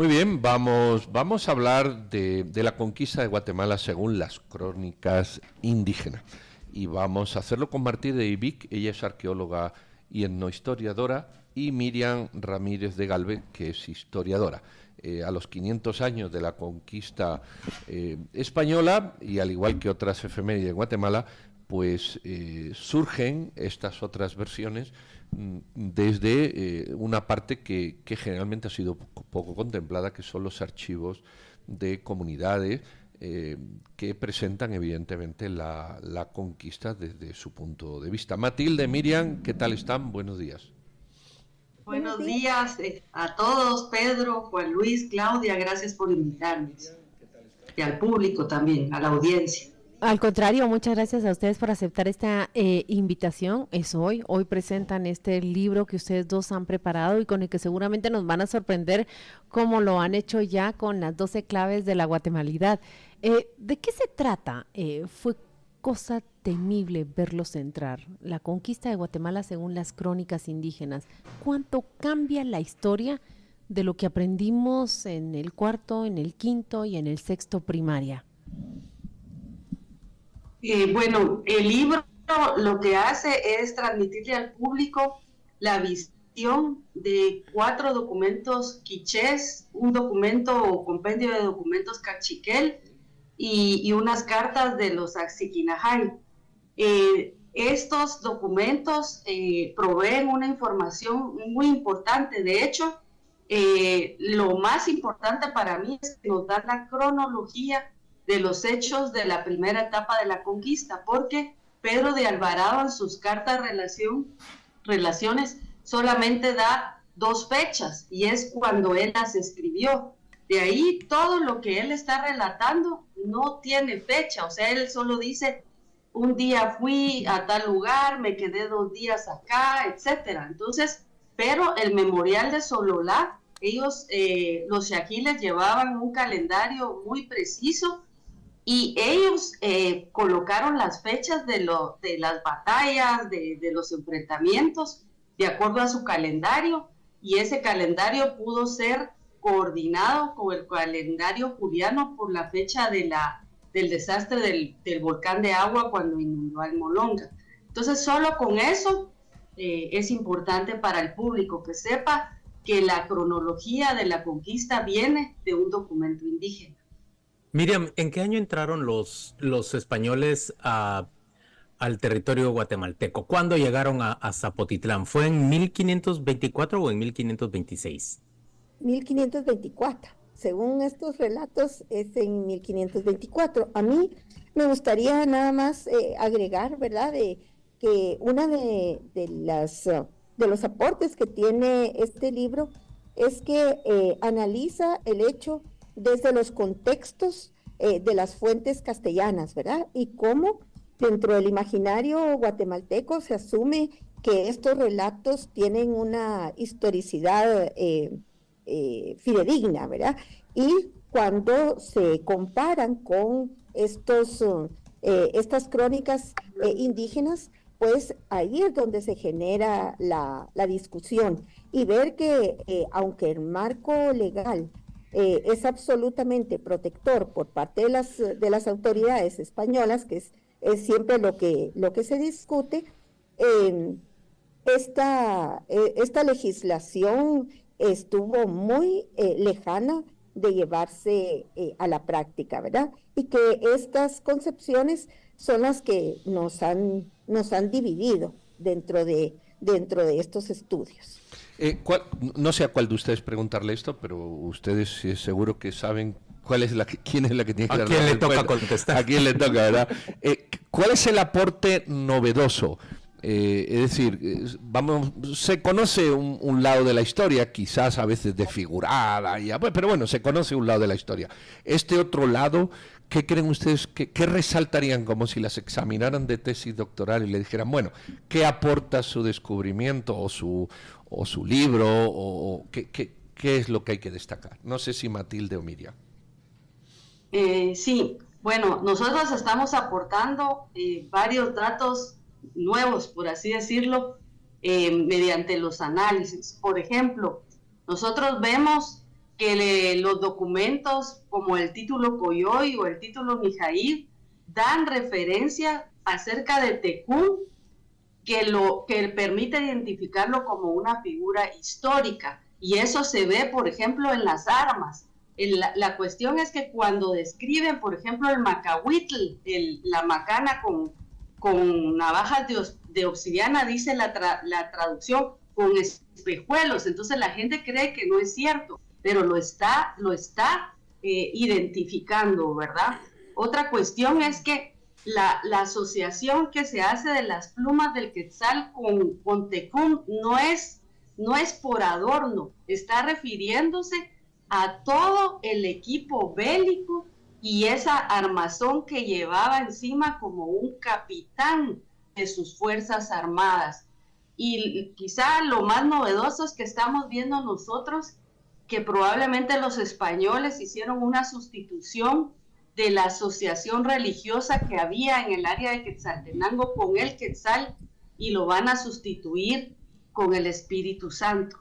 Muy bien, vamos, vamos a hablar de, de, la conquista de Guatemala según las crónicas indígenas. Y vamos a hacerlo con Martí de Ibic, ella es arqueóloga y etnohistoriadora, y Miriam Ramírez de Galve, que es historiadora. Eh, a los 500 años de la conquista eh, española, y al igual que otras efemérides de Guatemala, pues eh, surgen estas otras versiones mm, desde una parte que, generalmente ha sido poco, contemplada, que son los archivos de comunidades que presentan evidentemente la, la, conquista desde su punto de vista. Matilde, Miriam, ¿qué tal están? Buenos días. Buenos días eh, a todos, Pedro, Juan Luis, Claudia, gracias por invitarnos. Y al público también, a la audiencia. Al contrario, muchas gracias a ustedes por aceptar esta eh, invitación. Es hoy, hoy presentan este libro que ustedes dos han preparado y con el que seguramente nos van a sorprender como lo han hecho ya con las 12 claves de la guatemalidad. Eh, ¿De qué se trata? ¿Fue cosa temible verlos entrar. La conquista de Guatemala según las crónicas indígenas. ¿Cuánto cambia la historia de lo que aprendimos en el cuarto, en el quinto y en el sexto primaria? Eh, bueno, el libro lo que hace es transmitirle al público la visión de cuatro documentos quichés, un documento o compendio de documentos cachiquel, y, unas cartas de los Axiquinajay. Eh, estos documentos eh, proveen una información muy importante. De hecho, lo más importante para mí es que nos da la cronología de los hechos de la primera etapa de la conquista, porque Pedro de Alvarado en sus cartas relación, relaciones solamente da dos fechas y es cuando él las escribió. De ahí todo lo que él está relatando no tiene fecha, o sea, él solo dice, un día fui a tal lugar, me quedé dos días acá, etcétera. Entonces, pero el memorial de Sololá, ellos, eh, los yaquiles llevaban un calendario muy preciso y ellos eh, colocaron las fechas de, las batallas, de, los enfrentamientos, de acuerdo a su calendario, y ese calendario pudo ser coordinado con el calendario juliano por la fecha del desastre del, del volcán de agua cuando inundó al Molonga. Entonces, solo con eso eh, es importante para el público que sepa que la cronología de la conquista viene de un documento indígena. Miriam, ¿en qué año entraron los, los españoles a, al territorio guatemalteco? ¿Cuándo llegaron a, Zapotitlán? ¿Fue en 1524 o en 1526? 1524. Según estos relatos, es en 1524. A mí me gustaría nada más eh, agregar, ¿verdad?, de que una de, las, de los aportes que tiene este libro es que eh, analiza el hecho desde los contextos eh, de las fuentes castellanas, ¿verdad? Y cómo dentro del imaginario guatemalteco se asume que estos relatos tienen una historicidad eh, fidedigna, ¿verdad? Y cuando se comparan con estos, eh, estas crónicas eh, indígenas, pues ahí es donde se genera la, discusión y ver que aunque el marco legal es absolutamente protector por parte de las, de las autoridades españolas, que es, es siempre lo que, lo que se discute, esta, esta legislación estuvo muy eh, lejana de llevarse eh, a la práctica, ¿verdad? Y que estas concepciones son las que nos han, nos han dividido dentro de, dentro de estos estudios. Eh, no sé a cuál de ustedes preguntarle esto, pero ustedes seguro que saben cuál es la quién es la que tiene que ¿A quién le toca contestar? A quién le toca, ¿verdad? ¿Cuál es el aporte novedoso eh, es decir, vamos, se conoce un, lado de la historia, quizás a veces desfigurada, y, pero bueno, se conoce un lado de la historia. Este otro lado, ¿qué creen ustedes, qué, resaltarían como si las examinaran de tesis doctoral y le dijeran, bueno, ¿qué aporta su descubrimiento o su, o su libro o, qué, es lo que hay que destacar? No sé si Matilde o Miriam. Eh, sí, bueno, nosotros estamos aportando eh, varios datos nuevos, por así decirlo, eh, mediante los análisis. Por ejemplo, nosotros vemos que los documentos como el título Coyoy o el título Mijail dan referencia acerca de Tecún que lo que permite identificarlo como una figura histórica y eso se ve por ejemplo en las armas la, cuestión es que cuando describen por ejemplo el macahuitl la macana con, con navajas de, obsidiana dice la, traducción con espejuelos. Entonces la gente cree que no es cierto pero lo está lo está eh, identificando verdad otra cuestión es que la, asociación que se hace de las plumas del quetzal con, con Tecún no es, no es por adorno, está refiriéndose a todo el equipo bélico y esa armazón que llevaba encima como un capitán de sus fuerzas armadas. Y quizá lo más novedoso es que estamos viendo nosotros que probablemente los españoles hicieron una sustitución de la asociación religiosa que había en el área de Quetzaltenango con el Quetzal y lo van a sustituir con el Espíritu Santo,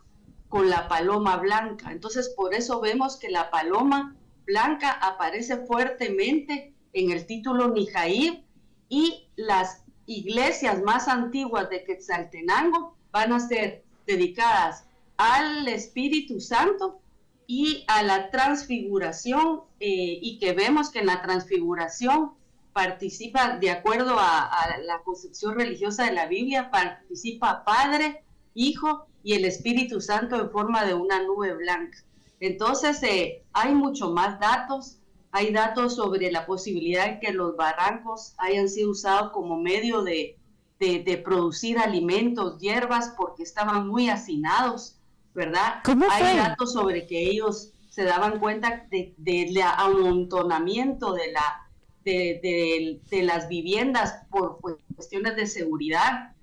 con la paloma blanca. Entonces por eso vemos que la paloma blanca aparece fuertemente en el título Nijair y las iglesias más antiguas de Quetzaltenango van a ser dedicadas al Espíritu Santo y a la transfiguración eh, y que vemos que en la transfiguración participa, de acuerdo a, la concepción religiosa de la Biblia, participa Padre, Hijo y el Espíritu Santo en forma de una nube blanca. Entonces, eh, hay mucho más datos. Hay datos sobre la posibilidad de que los barrancos hayan sido usados como medio de, de producir alimentos, hierbas, porque estaban muy hacinados ¿verdad? Hay datos sobre que ellos se daban cuenta del de, amontonamiento de, la, de, las viviendas por cuestiones de seguridad.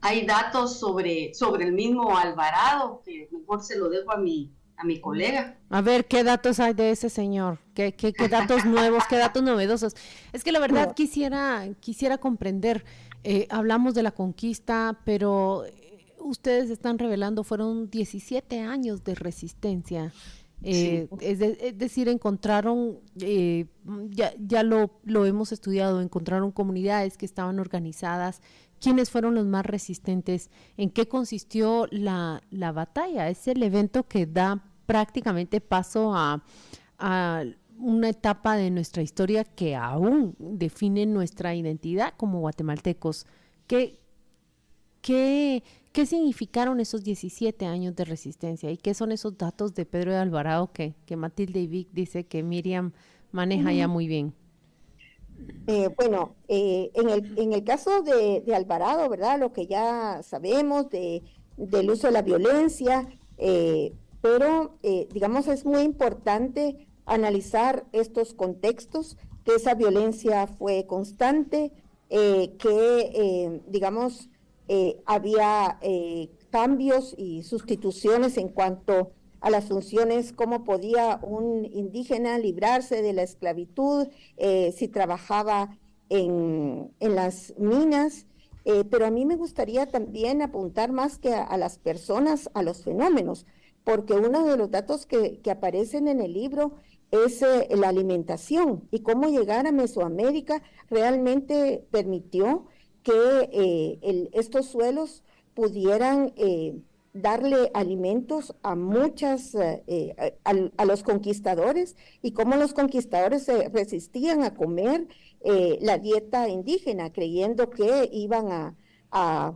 Hay datos sobre, sobre el mismo Alvarado, que mejor se lo dejo a mi, a mi colega. A ver, ¿qué datos hay de ese señor? ¿Qué, qué, qué datos nuevos, qué datos novedosos? Es que la verdad quisiera, quisiera comprender, eh, hablamos de la conquista, pero ustedes están revelando fueron 17 años de resistencia. Eh, es, decir, encontraron, eh, ya, ya lo, lo, hemos estudiado, encontraron comunidades que estaban organizadas. ¿Quiénes fueron los más resistentes? ¿En qué consistió la, la batalla? Es el evento que da prácticamente paso a, a una etapa de nuestra historia que aún define nuestra identidad como guatemaltecos. ¿Qué, qué, ¿Qué significaron esos 17 años de resistencia y qué son esos datos de Pedro de Alvarado que, que Matilde y Vic dice que Miriam maneja ya muy bien? Eh, bueno, eh, en, el, en el caso de, Alvarado, ¿verdad? Lo que ya sabemos de, del uso de la violencia, eh, pero digamos es muy importante analizar estos contextos, que esa violencia fue constante, que digamos eh, había eh, cambios y sustituciones en cuanto a las funciones, cómo podía un indígena librarse de la esclavitud eh, si trabajaba en, las minas. pero a mí me gustaría también apuntar más que a, las personas, a los fenómenos, porque uno de los datos que, que aparecen en el libro es la alimentación y cómo llegar a Mesoamérica realmente permitió que eh, estos suelos pudieran eh, darle alimentos a muchas, eh, a, los conquistadores y cómo los conquistadores se resistían a comer la dieta indígena, creyendo que iban a, a,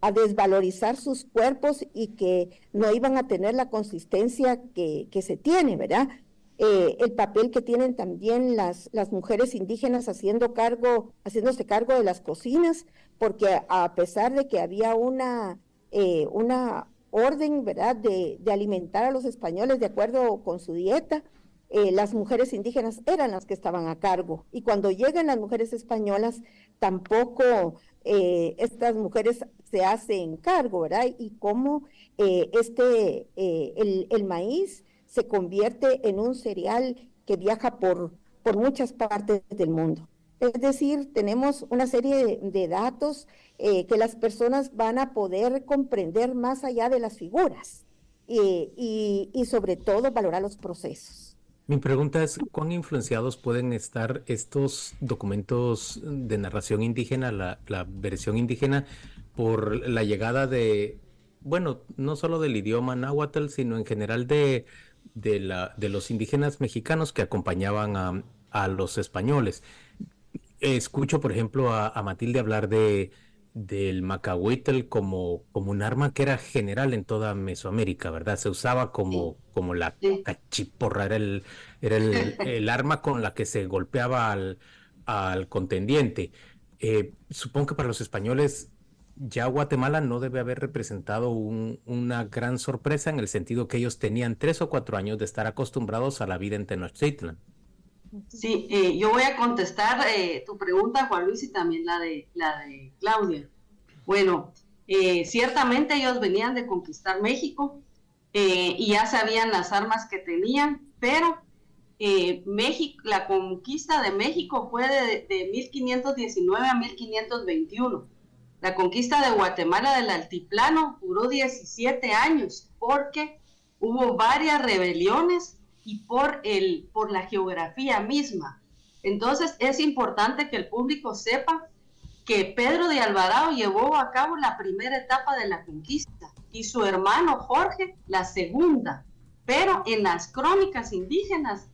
a, desvalorizar sus cuerpos y que no iban a tener la consistencia que, que se tiene, ¿verdad? Eh, el papel que tienen también las, las mujeres indígenas haciendo cargo, haciéndose cargo de las cocinas, porque a pesar de que había una, eh, una orden, ¿verdad?, de, alimentar a los españoles de acuerdo con su dieta, eh, las mujeres indígenas eran las que estaban a cargo. Y cuando llegan las mujeres españolas, tampoco estas mujeres se hacen cargo, ¿verdad? Y cómo este, el, el maíz se convierte en un cereal que viaja por, por muchas partes del mundo. Es decir, tenemos una serie de, datos eh, que las personas van a poder comprender más allá de las figuras. y, sobre todo valorar los procesos. Mi pregunta es, ¿cuán influenciados pueden estar estos documentos de narración indígena, la, la versión indígena, por la llegada de, bueno, no solo del idioma náhuatl, sino en general de, de, la, de los indígenas mexicanos que acompañaban a, a los españoles? Escucho, por ejemplo, a Matilde hablar de del macahuitl como, como un arma que era general en toda Mesoamérica, ¿verdad? Se usaba como, como la cachiporra, era, el, era el, arma con la que se golpeaba al, al contendiente. Eh, supongo que para los españoles ya Guatemala no debe haber representado una gran sorpresa en el sentido que ellos tenían tres o cuatro años de estar acostumbrados a la vida en Tenochtitlan. Sí, eh, yo voy a contestar eh, tu pregunta, Juan Luis, y también la de, la de Claudia. Bueno, eh, ciertamente ellos venían de conquistar México y ya sabían las armas que tenían, pero México, la conquista de México fue de, de 1519 a 1521. La conquista de Guatemala del Altiplano duró 17 años porque hubo varias rebeliones y por, el, por la geografía misma. Entonces es importante que el público sepa que Pedro de Alvarado llevó a cabo la primera etapa de la conquista y su hermano Jorge la segunda. Pero en las crónicas indígenas,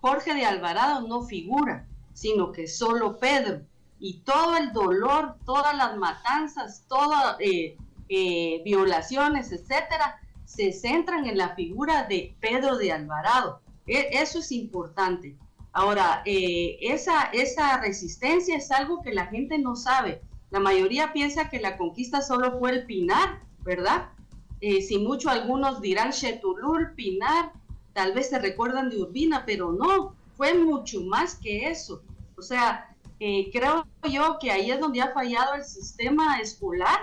Jorge de Alvarado no figura, sino que solo Pedro. Y todo el dolor, todas las matanzas, todas eh, eh, violaciones, etcétera, se centran en la figura de Pedro de Alvarado. E, eso es importante. Ahora, eh, esa, esa resistencia es algo que la gente no sabe. La mayoría piensa que la conquista solo fue el Pinar, ¿verdad? Eh, si mucho algunos dirán Chetulul, Pinar, tal vez se recuerdan de Urbina, pero no, fue mucho más que eso. O sea, eh, creo yo que ahí es donde ha fallado el sistema escolar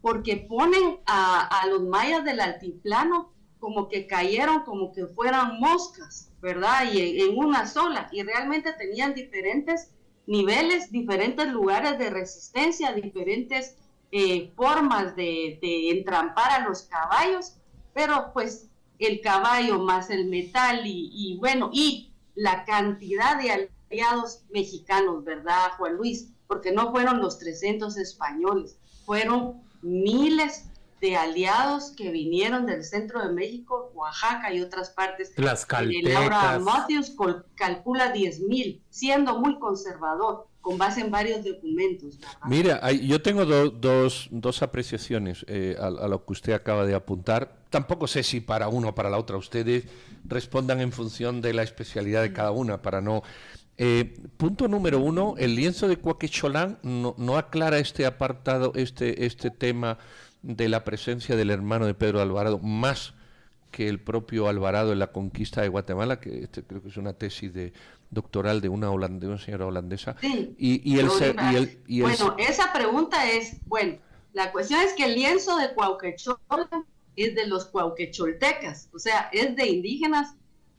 porque ponen a, los mayas del altiplano como que cayeron, como que fueran moscas, ¿verdad? Y en, una sola, y realmente tenían diferentes niveles, diferentes lugares de resistencia, diferentes eh, formas de, entrampar a los caballos, pero pues el caballo más el metal y, y bueno, y la cantidad de aliados mexicanos, ¿verdad, Juan Luis? Porque no fueron los 300 españoles, fueron miles de aliados que vinieron del centro de México, Oaxaca y otras partes. Las Laura Matthews calcula 10 mil, siendo muy conservador, con base en varios documentos. Mira, yo tengo dos, dos, apreciaciones eh, a, lo que usted acaba de apuntar. Tampoco sé si para uno o para la otra ustedes respondan en función de la especialidad de cada una, para no eh, punto número uno, el lienzo de Cuaquecholán no, no, aclara este apartado, este, este tema de la presencia del hermano de Pedro Alvarado, más que el propio Alvarado en la conquista de Guatemala, que este creo que es una tesis de doctoral de una, una señora holandesa. Sí, y, el, bueno, esa pregunta es, bueno, la cuestión es que el lienzo de Cuauquecholán es de los cuauquecholtecas, o sea, es de indígenas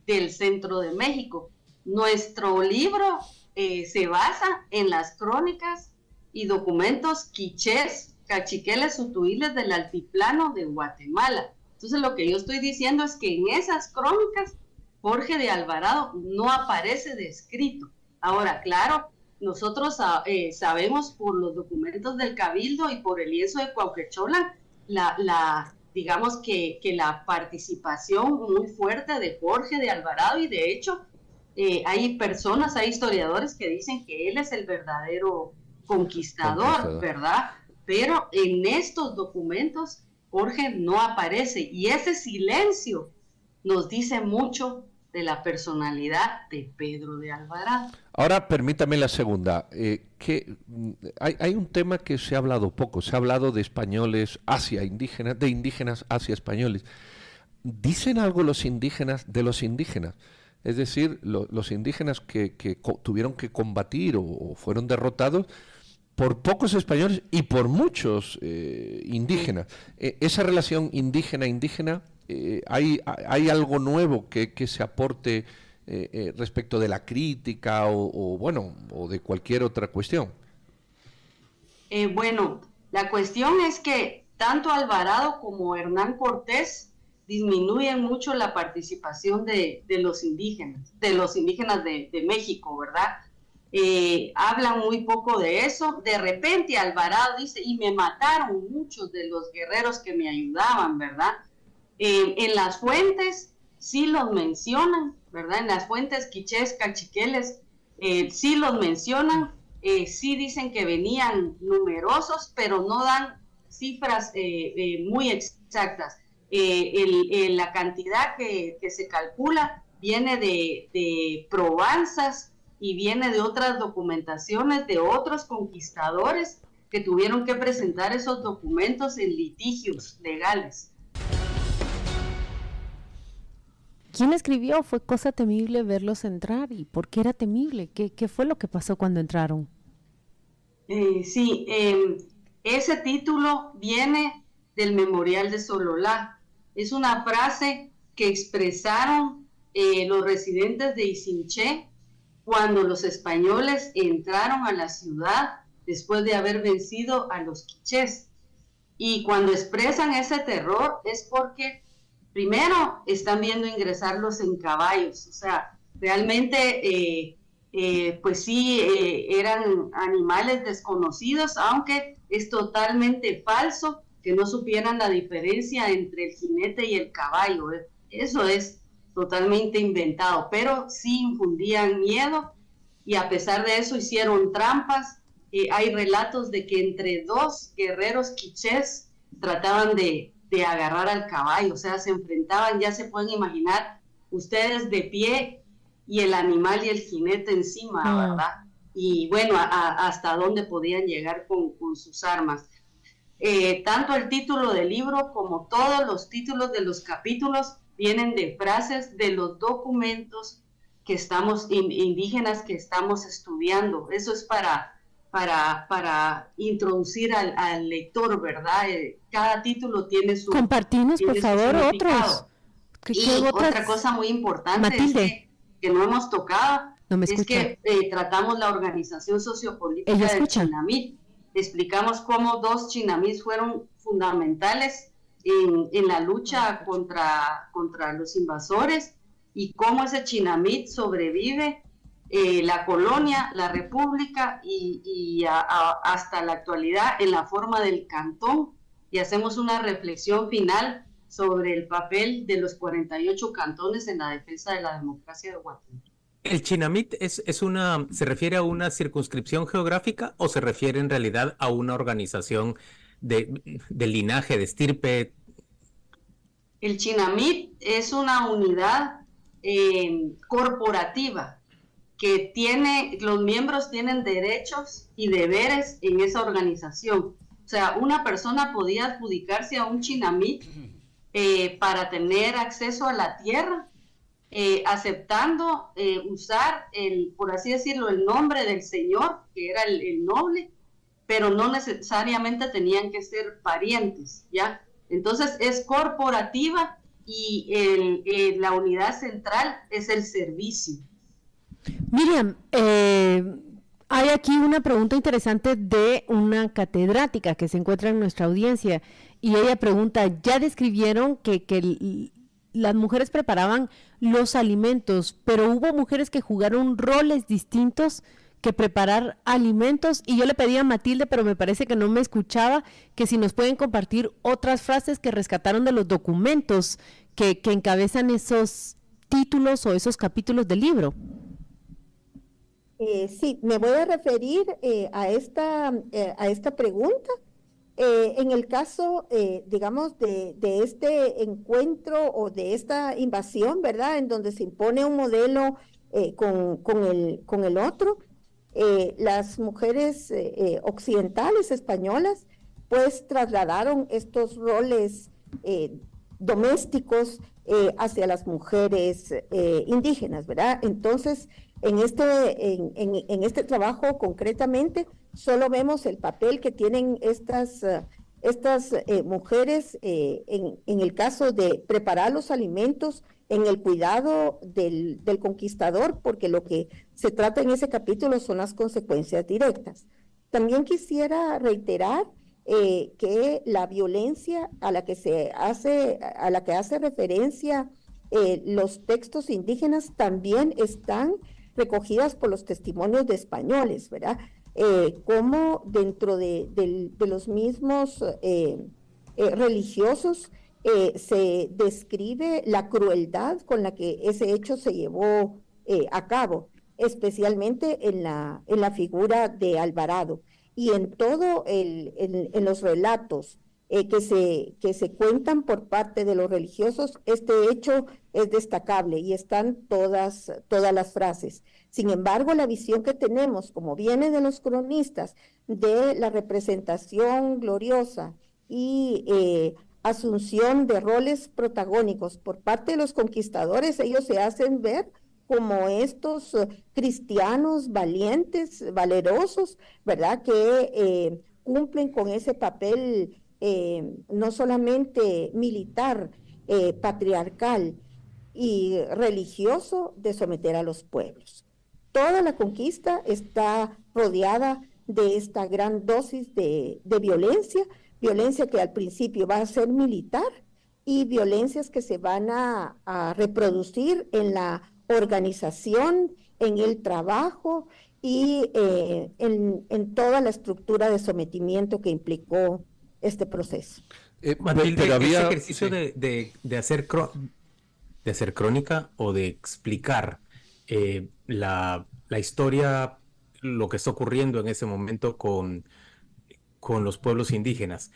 del centro de México nuestro libro eh, se basa en las crónicas y documentos quichés, cachiqueles utuiles del altiplano de Guatemala. Entonces lo que yo estoy diciendo es que en esas crónicas Jorge de Alvarado no aparece descrito. Ahora, claro, nosotros ah, eh, sabemos por los documentos del Cabildo y por el lienzo de Cuauquechola la, digamos que la participación muy fuerte de Jorge de Alvarado y de hecho eh, hay personas, hay historiadores que dicen que él es el verdadero conquistador, ¿verdad? Pero en estos documentos Jorge no aparece y ese silencio nos dice mucho de la personalidad de Pedro de Alvarado. Ahora permítame la segunda. Eh, que mm, hay, hay, un tema que se ha hablado poco. Se ha hablado de españoles hacia indígenas, de indígenas hacia españoles. ¿Dicen algo los indígenas de los indígenas? Es decir, los indígenas que, tuvieron que combatir o, fueron derrotados por pocos españoles y por muchos eh, indígenas. E, esa relación indígena-indígena, eh, ¿hay, ¿hay algo nuevo que, se aporte eh, respecto de la crítica o, bueno, o de cualquier otra cuestión? bueno, la cuestión es que tanto Alvarado como Hernán Cortés disminuyen mucho la participación de, los indígenas, de los indígenas de, México, ¿verdad? Eh, hablan muy poco de eso. De repente Alvarado dice, y me mataron muchos de los guerreros que me ayudaban, ¿verdad? Eh, en las fuentes sí los mencionan, ¿verdad? En las fuentes quichés, cachiqueles, eh, sí los mencionan, sí dicen que venían numerosos, pero no dan cifras muy exactas. Eh, la cantidad que, se calcula viene de, de probanzas y viene de otras documentaciones de otros conquistadores que tuvieron que presentar esos documentos en litigios legales. ¿Quién escribió? Fue cosa temible verlos entrar. ¿Y por qué era temible? ¿Qué, fue lo que pasó cuando entraron? Eh, sí, em, ese título viene del Memorial de Sololá, es una frase que expresaron eh, los residentes de Isinché cuando los españoles entraron a la ciudad después de haber vencido a los quichés. Y cuando expresan ese terror es porque primero están viendo ingresarlos en caballos, o sea, realmente eh, eh, pues sí eran animales desconocidos, aunque es totalmente falso que no supieran la diferencia entre el jinete y el caballo. ¿eh? Eso es totalmente inventado, pero sí infundían miedo y a pesar de eso hicieron trampas. Eh, hay relatos de que entre dos guerreros quichés trataban de, agarrar al caballo, o sea, se enfrentaban, ya se pueden imaginar, ustedes de pie y el animal y el jinete encima, ah. ¿verdad? Y bueno, hasta dónde podían llegar con, con sus armas. Eh, tanto el título del libro como todos los títulos de los capítulos vienen de frases de los documentos que estamos, indígenas que estamos estudiando. Eso es para, para, para introducir al, lector, ¿verdad? Eh, cada título tiene su... Compartimos, por favor, otros. y otra cosa muy importante es que, no hemos tocado es que eh, tratamos la organización sociopolítica del Chinamit explicamos cómo dos chinamís fueron fundamentales en, la lucha contra, contra los invasores y cómo ese chinamit sobrevive eh, la colonia, la república y, hasta la actualidad en la forma del cantón y hacemos una reflexión final sobre el papel de los 48 cantones en la defensa de la democracia de Guatemala. ¿El Chinamit es, es, una, se refiere a una circunscripción geográfica o se refiere en realidad a una organización de, linaje, de estirpe? El Chinamit es una unidad eh, corporativa que tiene, los miembros tienen derechos y deberes en esa organización. O sea, una persona podía adjudicarse a un Chinamit eh, para tener acceso a la tierra eh, aceptando eh, usar, el, por así decirlo, el nombre del Señor, que era el, noble, pero no necesariamente tenían que ser parientes, ¿ya? Entonces es corporativa y el, la unidad central es el servicio. Miriam, eh, hay aquí una pregunta interesante de una catedrática que se encuentra en nuestra audiencia y ella pregunta, ¿ya describieron que, que las mujeres preparaban los alimentos, pero hubo mujeres que jugaron roles distintos que preparar alimentos y yo le pedí a Matilde, pero me parece que no me escuchaba, que si nos pueden compartir otras frases que rescataron de los documentos que, encabezan esos títulos o esos capítulos del libro. Eh, sí, me voy a referir eh, a, esta, eh, a esta pregunta eh, en el caso, eh, digamos, de, este encuentro o de esta invasión, ¿verdad? En donde se impone un modelo eh, con, el, otro, las mujeres occidentales españolas, pues trasladaron estos roles domésticos hacia las mujeres indígenas, ¿verdad? Entonces, en este, en este trabajo concretamente, solo vemos el papel que tienen estas, eh, estas eh, mujeres eh, en, el caso de preparar los alimentos, en el cuidado del, del, conquistador, porque lo que se trata en ese capítulo son las consecuencias directas. También quisiera reiterar que la violencia a la que se hace, a la que hace referencia los textos indígenas también están recogidas por los testimonios de españoles, ¿verdad? Eh, como dentro de, los mismos religiosos se describe la crueldad con la que ese hecho se llevó a cabo, especialmente en la, en la figura de Alvarado. Y en todo el, en, los relatos eh, que, se, que se cuentan por parte de los religiosos, este hecho es destacable y están todas, todas las frases. Sin embargo, la visión que tenemos, como viene de los cronistas, de la representación gloriosa y eh, asunción de roles protagónicos por parte de los conquistadores, ellos se hacen ver como estos eh, cristianos valientes, valerosos, ¿verdad? Que cumplen con ese papel eh, no solamente militar, patriarcal y religioso de someter a los pueblos. Toda la conquista está rodeada de esta gran dosis de, violencia, violencia que al principio va a ser militar y violencias que se van a reproducir en la organización, en el trabajo y eh, en, toda la estructura de sometimiento que implicó este proceso. Eh, pero había, ejercicio de, hacer de hacer crónica o de explicar eh, la, historia, lo que está ocurriendo en ese momento con, con los pueblos indígenas.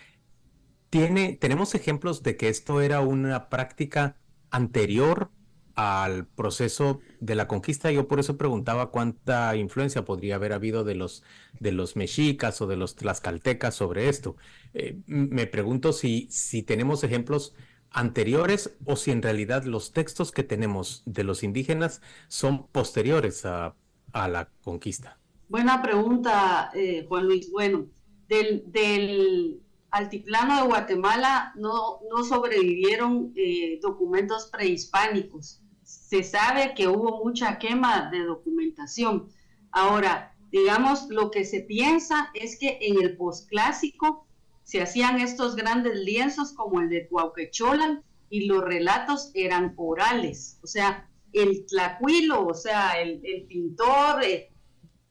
Tiene, tenemos ejemplos de que esto era una práctica anterior al proceso de la conquista. Yo por eso preguntaba cuánta influencia podría haber habido de los, de los mexicas o de los tlaxcaltecas sobre esto. Eh, me pregunto si, si tenemos ejemplos anteriores o si en realidad los textos que tenemos de los indígenas son posteriores a, la conquista. Buena pregunta, eh, Juan Luis. Bueno, del, del altiplano de Guatemala no, no sobrevivieron eh, documentos prehispánicos se sabe que hubo mucha quema de documentación. Ahora, digamos, lo que se piensa es que en el posclásico se hacían estos grandes lienzos como el de Cuauquecholan y los relatos eran orales, o sea, el tlacuilo, o sea, el, pintor eh,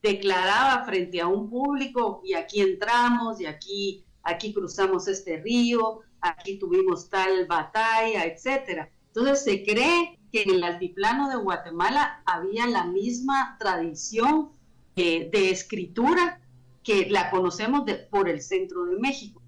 declaraba frente a un público y aquí entramos y aquí, aquí cruzamos este río, aquí tuvimos tal batalla, etcétera. Entonces se cree en el altiplano de Guatemala había la misma tradición eh, de escritura que la conocemos por el centro de México.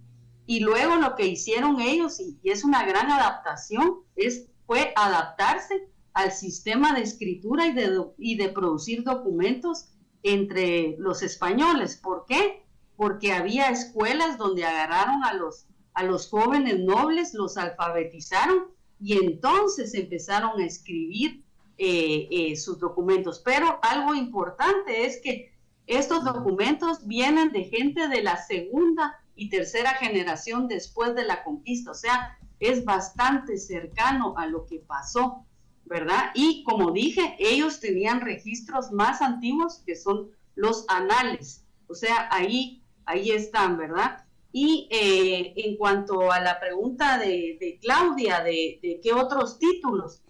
Y luego lo que hicieron ellos, y, es una gran adaptación, es, fue adaptarse al sistema de escritura y de, y de producir documentos entre los españoles. ¿Por qué? Porque había escuelas donde agarraron a los, a los jóvenes nobles, los alfabetizaron y entonces empezaron a escribir eh, eh, sus documentos. Pero algo importante es que estos documentos vienen de gente de la segunda y tercera generación después de la conquista, o sea, es bastante cercano a lo que pasó, ¿verdad? Y como dije, ellos tenían registros más antiguos que son los anales, o sea, ahí, ahí están, ¿verdad? Y eh, en cuanto a la pregunta de, Claudia, de, qué otros títulos,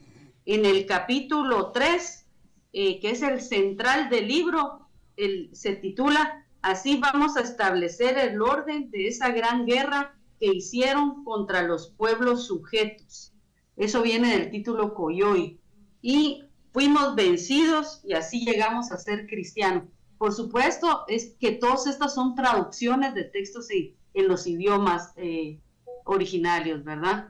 en el capítulo 3, eh, que es el central del libro, se titula Así vamos a establecer el orden de esa gran guerra que hicieron contra los pueblos sujetos. Eso viene del título Coyoy. Y fuimos vencidos y así llegamos a ser cristianos. Por supuesto, es que todas estas son traducciones de textos en los idiomas eh, originarios, ¿verdad?